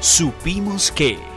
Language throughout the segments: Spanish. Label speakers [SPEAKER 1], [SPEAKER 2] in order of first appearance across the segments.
[SPEAKER 1] Supimos que...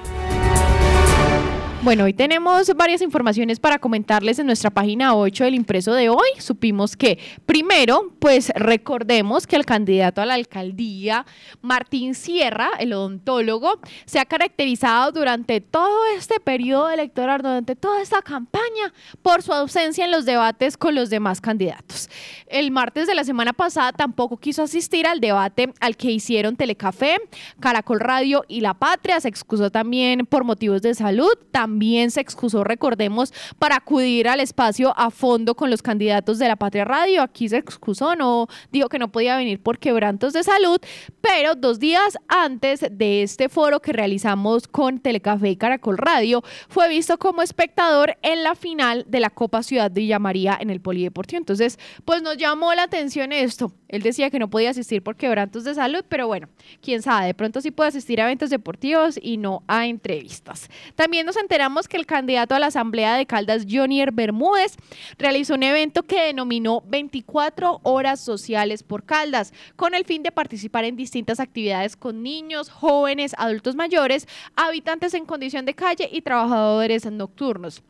[SPEAKER 2] Bueno, hoy tenemos varias informaciones para comentarles en nuestra página 8 del impreso de hoy. Supimos que, primero, pues recordemos que el candidato a la alcaldía, Martín Sierra, el odontólogo, se ha caracterizado durante todo este periodo electoral, durante toda esta campaña, por su ausencia en los debates con los demás candidatos. El martes de la semana pasada tampoco quiso asistir al debate al que hicieron Telecafé, Caracol Radio y La Patria. Se excusó también por motivos de salud. También se excusó, recordemos, para acudir al espacio a fondo con los candidatos de la Patria Radio. Aquí se excusó, no dijo que no podía venir por quebrantos de salud, pero dos días antes de este foro que realizamos con Telecafé y Caracol Radio, fue visto como espectador en la final de la Copa Ciudad de Villa María en el Polideportivo. Entonces, pues nos llamó la atención esto. Él decía que no podía asistir por quebrantos de salud, pero bueno, quién sabe, de pronto sí puede asistir a eventos deportivos y no a entrevistas. También nos enteramos que el candidato a la Asamblea de Caldas, Jonier Bermúdez, realizó un evento que denominó 24 horas sociales por Caldas, con el fin de participar en distintas actividades con niños, jóvenes, adultos mayores, habitantes en condición de calle y trabajadores nocturnos.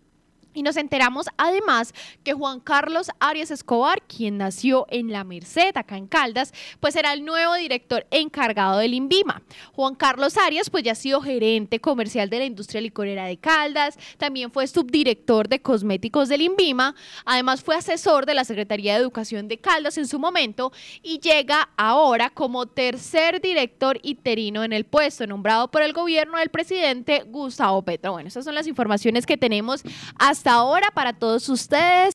[SPEAKER 2] Y nos enteramos además que Juan Carlos Arias Escobar, quien nació en La Merced, acá en Caldas, pues será el nuevo director encargado del INVIMA. Juan Carlos Arias, pues ya ha sido gerente comercial de la industria licorera de Caldas, también fue subdirector de cosméticos del INVIMA, además fue asesor de la Secretaría de Educación de Caldas en su momento y llega ahora como tercer director interino en el puesto, nombrado por el gobierno del presidente Gustavo Petro. Bueno, esas son las informaciones que tenemos hasta hasta ahora para todos ustedes.